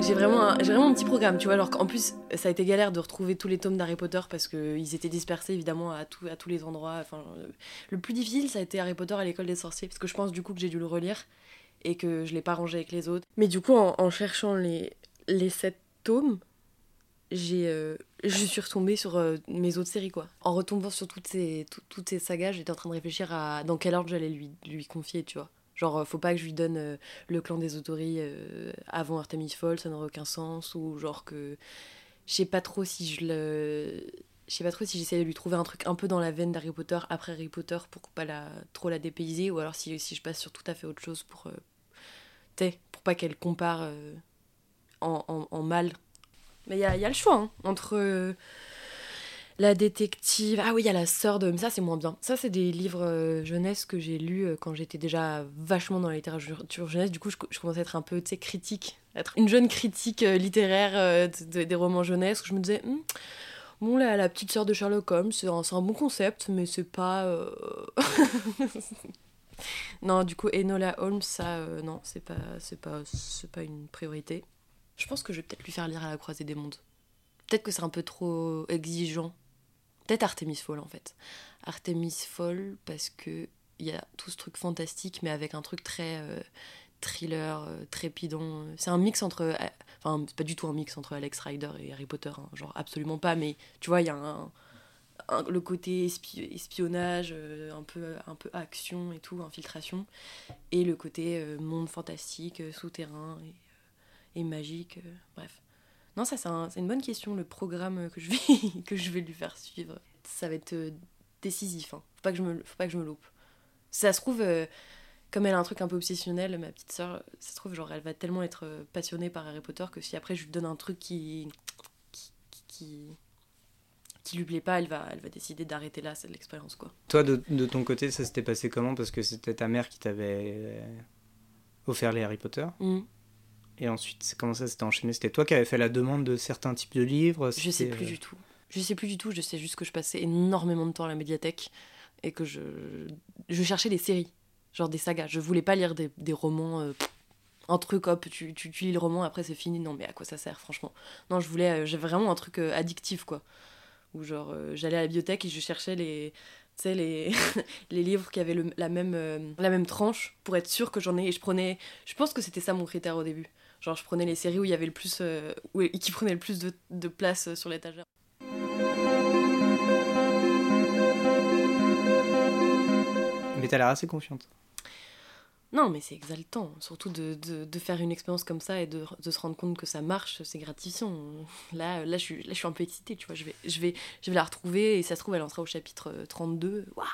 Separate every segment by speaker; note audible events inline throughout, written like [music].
Speaker 1: J'ai vraiment, un, vraiment un petit programme, tu vois. Alors qu'en plus, ça a été galère de retrouver tous les tomes d'Harry Potter parce qu'ils étaient dispersés évidemment à, à tous les endroits. Enfin, le plus difficile, ça a été Harry Potter à l'école des sorciers parce que je pense du coup que j'ai dû le relire et que je l'ai pas rangé avec les autres. Mais du coup, en, cherchant les, les sept tomes, j'ai, euh, je suis retombée sur euh, mes autres séries quoi. En retombant sur toutes ces, tout- toutes ces sagas, j'étais en train de réfléchir à dans quel ordre j'allais lui, lui confier, tu vois. Genre, euh, faut pas que je lui donne euh, le clan des Autoris euh, avant Artemis Fowl, ça n'aurait aucun sens. Ou genre que. Je sais pas trop si je le. Je sais pas trop si j'essaie de lui trouver un truc un peu dans la veine d'Harry Potter après Harry Potter pour pas la, trop la dépayser. Ou alors si, je passe sur tout à fait autre chose pour. t'sais, pour pas qu'elle compare en, en, mal. Mais il y a, y a le choix hein, entre. La détective. Ah oui, il y a la sœur de. Mais ça, c'est moins bien. Ça, c'est des livres euh, jeunesse que j'ai lus euh, quand j'étais déjà vachement dans la littérature jeunesse. Du coup, je, je commençais à être un peu, tu sais, critique. Être une jeune critique euh, littéraire de- de- des romans jeunesse. Où je me disais, Hmm, bon, la, la petite sœur de Sherlock Holmes, c'est un, bon concept, mais c'est pas. [laughs] non, du coup, Enola Holmes, ça, non, c'est pas, pas, c'est pas une priorité. Je pense que je vais peut-être lui faire lire à la croisée des mondes. Peut-être que c'est un peu trop exigeant. Peut-être Artemis Fowl en fait. Artemis Fowl parce que il y a tout ce truc fantastique mais avec un truc très euh, thriller, euh, trépidant. C'est un mix entre. euh, Enfin, c'est pas du tout un mix entre Alex Rider et Harry Potter, hein, genre absolument pas, mais tu vois, il y a le côté espi- espionnage, euh, un, peu, un peu action et tout, infiltration, et le côté monde fantastique, souterrain et, magique, bref. Non, ça c'est un- c'est une bonne question, le programme que je vais, [laughs] que je vais lui faire suivre. Ça va être euh, décisif, hein. faut, pas que je me, faut pas que je me loupe. Ça se trouve, euh, comme elle a un truc un peu obsessionnel, ma petite sœur, ça se trouve, genre, elle va tellement être euh, passionnée par Harry Potter que si après je lui donne un truc qui. qui. qui, qui lui plaît pas, elle va, elle va décider d'arrêter là, c'est l'expérience quoi.
Speaker 2: Toi, de, de ton côté, ça s'était passé comment? Parce que c'était ta mère qui t'avait offert les Harry Potter.
Speaker 1: Mm.
Speaker 2: Et ensuite, comment ça s'était enchaîné? C'était toi qui avais fait la demande de certains types de livres?
Speaker 1: Je sais plus
Speaker 2: euh,
Speaker 1: du tout. Je sais plus du tout, je sais juste que je passais énormément de temps à la médiathèque et que je, je cherchais des séries, genre des sagas. Je voulais pas lire des, des romans, euh, un truc, hop, tu, tu, tu lis le roman, après c'est fini. Non, mais à quoi ça sert, franchement? Non, je voulais, euh, j'avais vraiment un truc euh, addictif, quoi. Où genre, j'allais à la bibliothèque et je cherchais les, tu sais, les, [laughs] les livres qui avaient le- la, même, la même tranche pour être sûr que j'en ai. Et je prenais, je pense que c'était ça mon critère au début. Genre, je prenais les séries où il y avait le plus, euh, où, qui prenaient le plus de, de place euh, sur l'étagère.
Speaker 2: Mais t'as l'air assez confiante.
Speaker 1: Non, mais c'est exaltant, surtout de, de, de faire une expérience comme ça et de, de se rendre compte que ça marche, c'est gratifiant. Là, là, je suis, là, je suis un peu excitée, tu vois. Je vais, je, vais, je vais la retrouver et ça se trouve, elle en sera au chapitre euh, 32. Waouh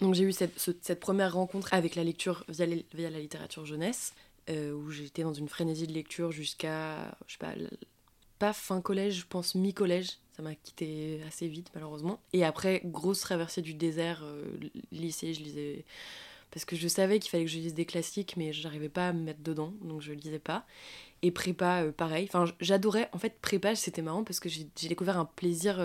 Speaker 1: Donc, j'ai eu cette, ce- cette première rencontre avec la lecture via, les- via la littérature jeunesse, euh, où j'étais dans une frénésie de lecture jusqu'à, je sais pas, pas fin collège, je pense mi-collège. Ça m'a quitté assez vite, malheureusement. Et après, grosse traversée du désert, euh, lycée, je lisais parce que je savais qu'il fallait que je lise des classiques, mais j'arrivais pas à me mettre dedans, donc je lisais pas. Et prépa, euh, pareil. Enfin, j'adorais. En fait, prépa, c'était marrant parce que j'ai découvert un plaisir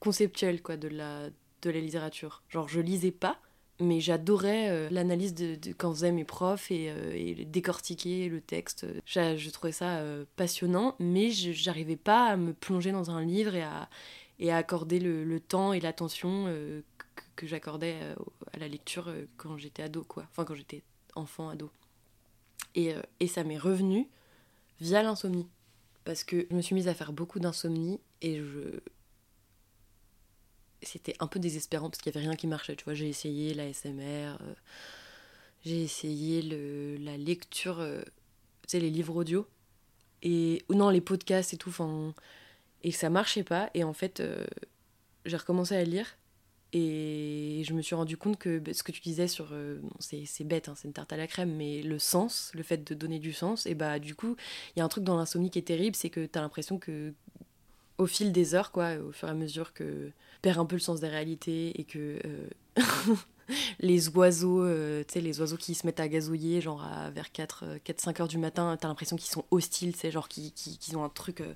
Speaker 1: conceptuel, quoi, de la, de la littérature. Genre, je lisais pas, mais j'adorais euh, l'analyse de, de- quand faisaient mes profs et, euh, décortiquer le texte. J'a- Je trouvais ça euh, passionnant, mais je- j'arrivais pas à me plonger dans un livre et à, et à accorder le, temps et l'attention que, que j'accordais à la lecture quand j'étais ado, quoi. Enfin, quand j'étais enfant, ado. Et, et ça m'est revenu via l'insomnie. Parce que je me suis mise à faire beaucoup d'insomnie et je. C'était un peu désespérant parce qu'il n'y avait rien qui marchait. Tu vois, j'ai essayé la SMR, euh, j'ai essayé le, la lecture, euh, tu sais, les livres audio, et, ou non, les podcasts et tout, enfin. Et ça marchait pas. Et en fait, euh, j'ai recommencé à lire. Et je me suis rendu compte que bah, ce que tu disais sur. euh, bon, c'est bête, hein, c'est une tarte à la crème, mais le sens, le fait de donner du sens, et bah du coup, il y a un truc dans l'insomnie qui est terrible, c'est que t'as l'impression que. Au fil des heures, quoi, au fur et à mesure que. perd un peu le sens des réalités et que. euh, [laughs] les oiseaux, euh, les oiseaux qui se mettent à gazouiller, genre à, vers 4-5 heures du matin, t'as l'impression qu'ils sont hostiles, c'est genre qu'ils qu'ils- qu'ils ont un truc. euh,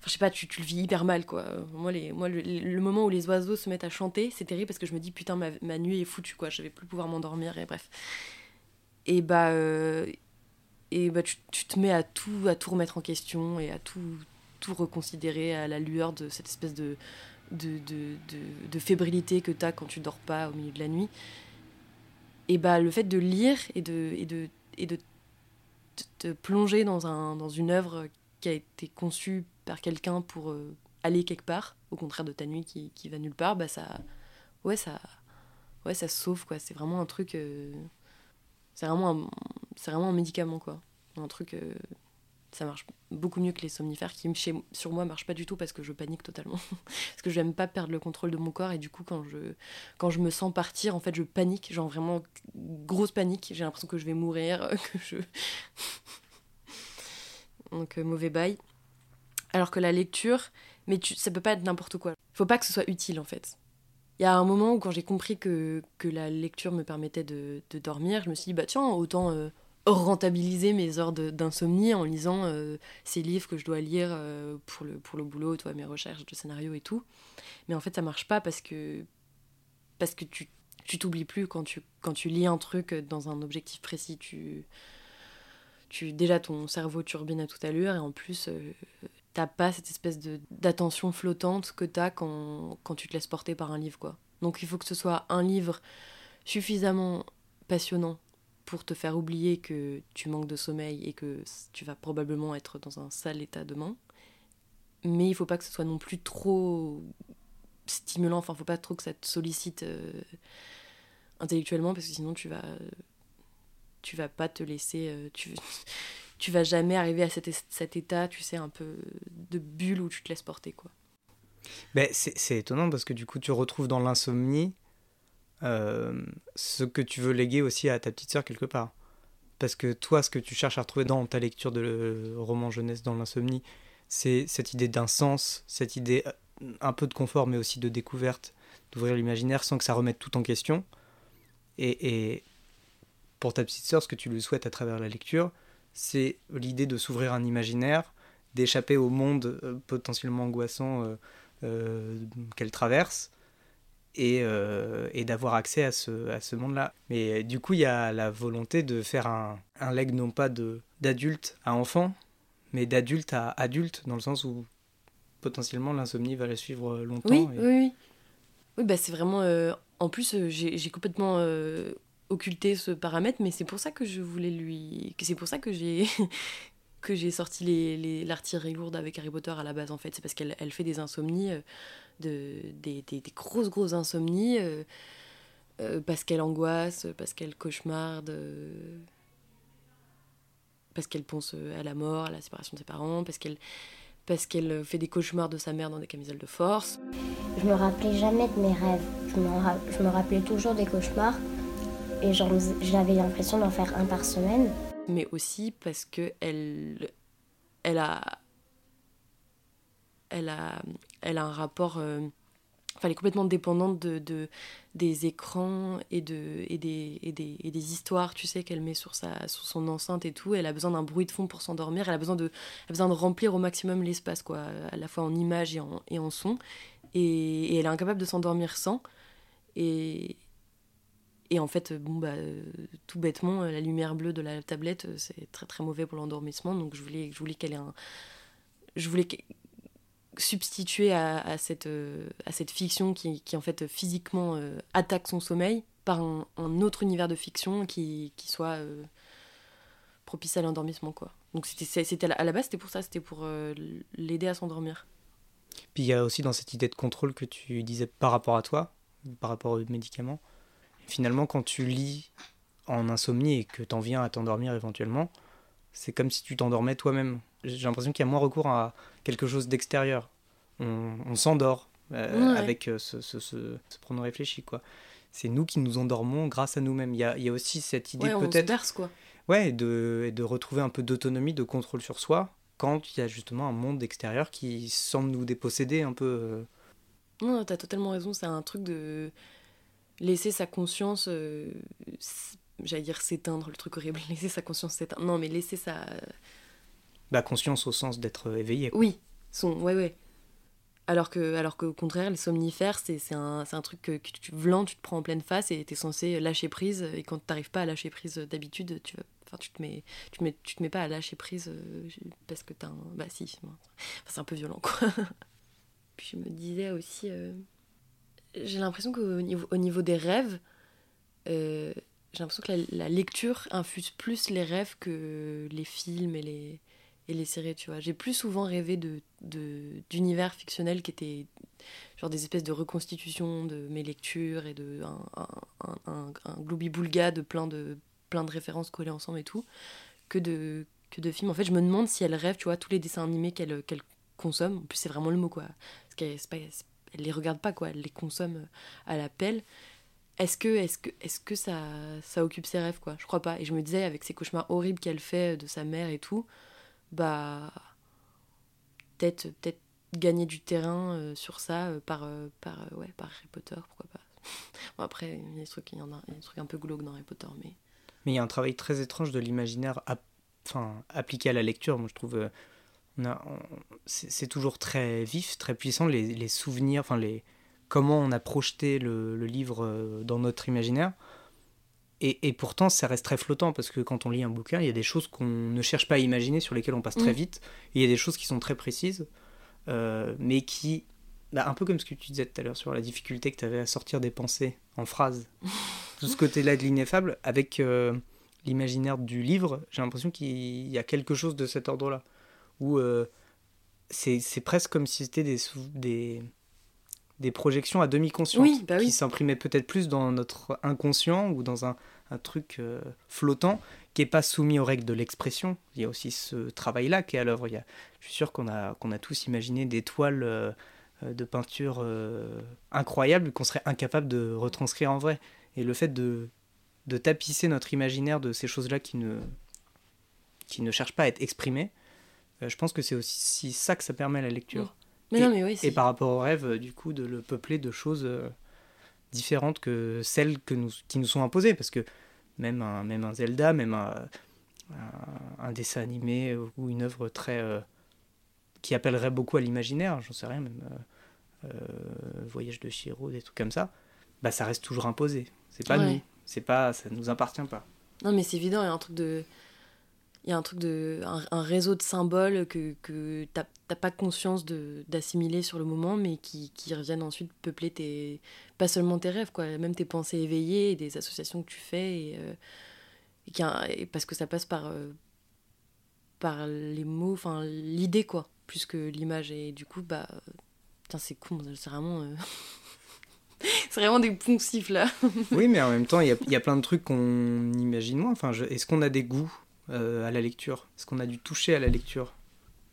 Speaker 1: Enfin, je sais pas, tu, tu le vis hyper mal, quoi. Moi, le, moment où les oiseaux se mettent à chanter, c'est terrible parce que je me dis, putain, ma, ma nuit est foutue, quoi. Je vais plus pouvoir m'endormir, et bref. Et bah. euh, et bah, tu, tu, te mets à tout, à tout remettre en question et à tout, tout reconsidérer à la lueur de cette espèce de, de, de, fébrilité que tu as quand tu dors pas au milieu de la nuit. Et bah, le fait de lire et de, et de, et de te plonger dans, un, dans une œuvre qui a été conçue par quelqu'un pour euh, aller quelque part, au contraire de ta nuit qui, qui, va nulle part, bah ça, ouais, ça, ouais, ça sauve quoi. C'est vraiment un truc, euh, c'est vraiment, un, vraiment un médicament quoi, un truc, euh, ça marche beaucoup mieux que les somnifères qui chez, sur moi marchent pas du tout parce que je panique totalement, [laughs] parce que j'aime pas perdre le contrôle de mon corps et du coup quand je, quand je me sens partir, en fait je panique, genre vraiment grosse panique, j'ai l'impression que je vais mourir, [laughs] que je, [laughs] donc euh, mauvais bail. Alors que la lecture, mais tu, ça peut pas être n'importe quoi. Faut pas que ce soit utile en fait. Il y a un moment où quand j'ai compris que, que la lecture me permettait de, dormir, je me suis dit bah tiens autant euh, rentabiliser mes heures d'insomnie en lisant euh, ces livres que je dois lire euh, pour, le, pour le boulot, toi, mes recherches de scénario et tout. Mais en fait ça marche pas parce que parce que tu tu t'oublies plus quand tu quand tu lis un truc dans un objectif précis, tu tu déjà ton cerveau turbine à toute allure et en plus euh, t'as pas cette espèce d'attention flottante que t'as quand, quand tu te laisses porter par un livre quoi. Donc il faut que ce soit un livre suffisamment passionnant pour te faire oublier que tu manques de sommeil et que tu vas probablement être dans un sale état demain. Mais il faut pas que ce soit non plus trop stimulant, enfin faut pas trop que ça te sollicite euh, intellectuellement parce que sinon tu vas tu vas pas te laisser euh, tu [laughs] tu vas jamais arriver à cet, état, tu sais, un peu de bulle où tu te laisses porter, quoi.
Speaker 2: Ben, c'est étonnant parce que du coup, tu retrouves dans l'insomnie ce que tu veux léguer aussi à ta petite sœur quelque part. Parce que toi, ce que tu cherches à retrouver dans ta lecture de le roman jeunesse dans l'insomnie, c'est cette idée d'un sens, cette idée euh, un peu de confort, mais aussi de découverte, d'ouvrir l'imaginaire sans que ça remette tout en question. Et, et pour ta petite sœur, ce que tu lui souhaites à travers la lecture, c'est l'idée de s'ouvrir un imaginaire, d'échapper au monde euh, potentiellement angoissant euh, euh, qu'elle traverse et, euh, et d'avoir accès à ce, à ce monde-là. Mais du coup, il y a la volonté de faire un, un leg non pas d'adulte à enfant, mais d'adulte à adulte, dans le sens où potentiellement l'insomnie va la suivre longtemps.
Speaker 1: Oui, et... oui, oui. Oui, bah c'est vraiment. Euh, en plus, j'ai complètement euh, occulter ce paramètre, mais c'est pour ça que je voulais lui. C'est pour ça que j'ai. [laughs] que j'ai sorti l'artillerie les, lourde avec Harry Potter à la base en fait. C'est parce qu'elle elle fait des insomnies, euh, de, des, des, des, grosses grosses insomnies, euh, euh, parce qu'elle angoisse, parce qu'elle cauchemarde, euh, parce qu'elle pense à la mort, à la séparation de ses parents, parce qu'elle parce qu'elle fait des cauchemars de sa mère dans des camisoles de force.
Speaker 3: Je me rappelais jamais de mes rêves. Je me, je me rappelais toujours des cauchemars et j'avais l'impression d'en faire un par semaine.
Speaker 1: Mais aussi parce que elle, elle a, elle a, elle a un rapport, euh, enfin, elle est complètement dépendante de, de des écrans et de et des, et des, et des histoires, tu sais, qu'elle met sur sa, sur son enceinte et tout. Elle a besoin d'un bruit de fond pour s'endormir. Elle a besoin de, elle a besoin de remplir au maximum l'espace, quoi, à la fois en images et en, et en son. Et, et elle est incapable de s'endormir sans. Et, et en fait, bon, bah, tout bêtement, la lumière bleue de la tablette, c'est très très mauvais pour l'endormissement. Donc je voulais, je voulais qu'elle ait un. Je voulais substituer à, cette, à cette fiction qui, qui en fait physiquement euh, attaque son sommeil par un, autre univers de fiction qui, qui soit euh, propice à l'endormissement. quoi. Donc c'était à la base, c'était pour ça, c'était pour euh, l'aider à s'endormir.
Speaker 2: Puis il y a aussi dans cette idée de contrôle que tu disais par rapport à toi, par rapport aux médicaments finalement, quand tu lis en insomnie et que t'en viens à t'endormir éventuellement, c'est comme si tu t'endormais toi-même. J'ai l'impression qu'il y a moins recours à quelque chose d'extérieur. On, on s'endort euh, ouais. avec euh, ce, ce, ce, ce pronom réfléchi, quoi. C'est nous qui nous endormons grâce à nous-mêmes. Il y a, il y a aussi cette idée
Speaker 1: ouais,
Speaker 2: peut-être...
Speaker 1: quoi.
Speaker 2: Ouais, et de, et de retrouver un peu d'autonomie, de contrôle sur soi, quand il y a justement un monde extérieur qui semble nous déposséder un peu. Euh...
Speaker 1: Non, t'as totalement raison, c'est un truc de laisser sa conscience, euh, j'allais dire s'éteindre, le truc horrible, [laughs] laisser sa conscience s'éteindre. Non, mais laisser sa.
Speaker 2: Conscience au sens d'être éveillé.
Speaker 1: Oui, son. Ouais, ouais. Alors que, alors qu'au contraire, les somnifères, c'est, un, un truc que, tu vlan, tu te prends en pleine face et t'es censé lâcher prise. Et quand t'arrives pas à lâcher prise d'habitude, tu enfin, tu te mets, tu te mets, tu te mets pas à lâcher prise euh, parce que t'as un, bah si, c'est un peu violent quoi. [laughs] Puis je me disais aussi, euh, j'ai l'impression qu'au niveau, au niveau des rêves, euh, j'ai l'impression que la, lecture infuse plus les rêves que les films et les, et les séries, tu vois. J'ai plus souvent rêvé de, d'univers fictionnels qui étaient genre des espèces de reconstitutions de mes lectures et de un, un, un, un boulga de plein de plein de références collées ensemble et tout que de que de films. En fait je me demande si elle rêve tu vois tous les dessins animés qu'elle qu'elle consomme en plus c'est vraiment le mot quoi. Parce qu'elle pas, elle les regarde pas quoi. Elle les consomme à la pelle. Est-ce que est-ce que est-ce que ça ça occupe ses rêves quoi? Je crois pas. Et je me disais avec ces cauchemars horribles qu'elle fait de sa mère et tout bah peut-être peut-être gagner du terrain euh, sur ça euh, par euh, par ouais par Harry Potter pourquoi pas. [laughs] Bon, après il y a des trucs il y en a, il y trucs un peu glauques dans Harry Potter mais
Speaker 2: mais il y a un travail très étrange de l'imaginaire appliqué à la lecture. Moi je trouve c'est toujours très vif très puissant les, les souvenirs enfin les comment on a projeté le, le livre dans notre imaginaire et, pourtant, ça reste très flottant parce que quand on lit un bouquin, il y a des choses qu'on ne cherche pas à imaginer, sur lesquelles on passe très mm. vite. Et il y a des choses qui sont très précises, euh, mais qui, bah, un peu comme ce que tu disais tout à l'heure sur la difficulté que tu avais à sortir des pensées en phrases. [laughs] Tout ce côté-là de l'ineffable, avec euh, l'imaginaire du livre, j'ai l'impression qu'il y a quelque chose de cet ordre-là. Où euh, c'est presque comme si c'était des, des, des projections à demi conscientes
Speaker 1: bah
Speaker 2: qui s'imprimaient peut-être plus dans notre inconscient ou dans un, un truc euh, flottant qui n'est pas soumis aux règles de l'expression. Il y a aussi ce travail-là qui est à l'œuvre. Je suis sûr qu'on a, qu'on a tous imaginé des toiles euh, de peinture euh, incroyables qu'on serait incapable de retranscrire en vrai. Et le fait de, de tapisser notre imaginaire de ces choses-là qui ne, qui ne cherchent pas à être exprimées, je pense que c'est aussi ça que ça permet à la lecture.
Speaker 1: Mais et, non, mais oui,
Speaker 2: et, par rapport au rêve, du coup, de le peupler de choses différentes que celles que nous, qui nous sont imposées. Parce que même un, même un Zelda, même un, un, dessin animé ou une œuvre très. Euh, qui appellerait beaucoup à l'imaginaire, j'en sais rien, même euh, euh, Voyage de Shiro, des trucs comme ça, bah ça reste toujours imposé. C'est pas nous, c'est pas, ça nous appartient pas.
Speaker 1: Non, mais c'est évident, il y a un truc de il y a un truc de un, réseau de symboles que, que t'as pas conscience d'assimiler sur le moment mais qui, qui, reviennent ensuite peupler tes pas seulement tes rêves quoi même tes pensées éveillées et des associations que tu fais et, euh, parce que ça passe par euh, par les mots enfin l'idée quoi plus que l'image. Et du coup bah c'est con c'est vraiment euh, [laughs] c'est vraiment des poncifs là.
Speaker 2: Oui mais en même temps il y, y a, plein de trucs qu'on imagine moins. Enfin est-ce qu'on a des goûts euh, à la lecture Est-ce qu'on a dû toucher à la lecture?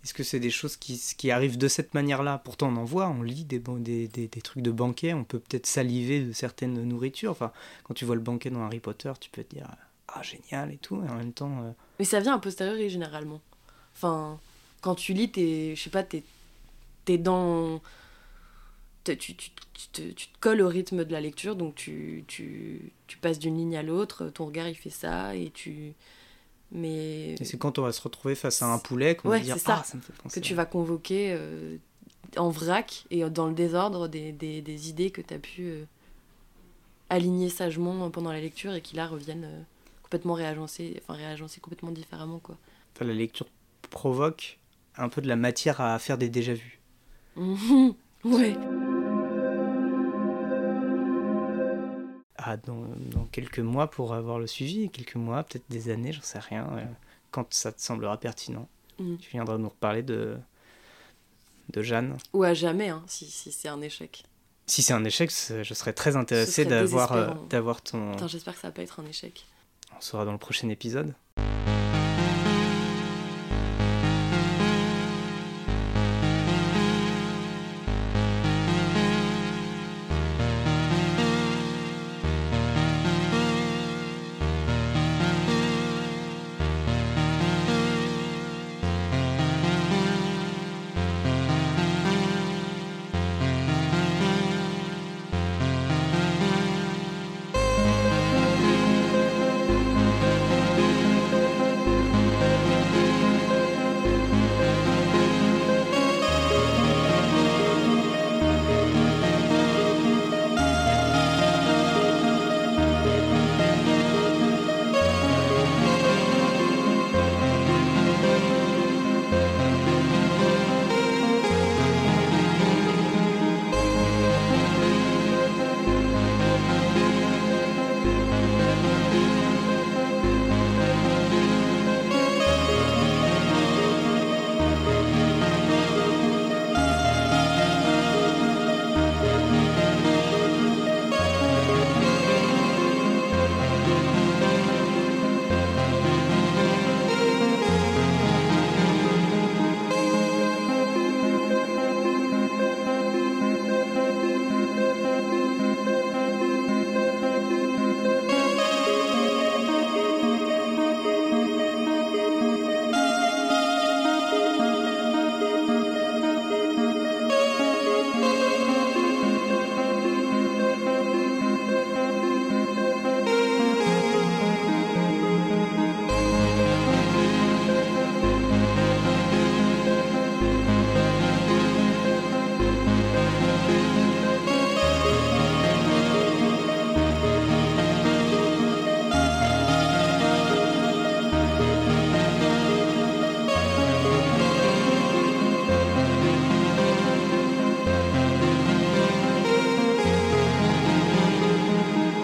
Speaker 2: Est-ce que c'est des choses qui, qui arrivent de cette manière-là? Pourtant, on en voit, on lit des, des, des, trucs de banquet, on peut peut-être saliver de certaines nourritures. Enfin, quand tu vois le banquet dans Harry Potter, tu peux te dire Ah, génial et tout, et en même temps. Euh,
Speaker 1: Mais ça vient a posteriori généralement. Enfin, quand tu lis, t'es, je sais pas, t'es, es dans. Tu, tu, tu, te, tu, te, colles au rythme de la lecture, donc tu passes d'une ligne à l'autre, ton regard il fait ça, et tu, mais...
Speaker 2: Et c'est quand on va se retrouver face à un poulet qu'on va dire ça, ah, ça me fait penser.
Speaker 1: Que tu vas convoquer euh, en vrac et dans le désordre des, des, des idées que tu as pu euh, aligner sagement pendant la lecture et qui là reviennent euh, complètement réagencées, enfin réagencées complètement différemment. Quoi.
Speaker 2: Enfin, la lecture provoque un peu de la matière à faire des déjà-vus. [laughs]
Speaker 1: ouais.
Speaker 2: Quelques mois pour avoir le suivi, quelques mois, peut-être des années, j'en sais rien, euh, quand ça te semblera pertinent. Mm. Tu viendras nous reparler de, de Jeanne.
Speaker 1: Ou à jamais, hein, si, si c'est un échec.
Speaker 2: Si c'est un échec, je serais très intéressé d'avoir euh, d'avoir ton...
Speaker 1: J'espère que ça va pas être un échec.
Speaker 2: On sera dans le prochain épisode.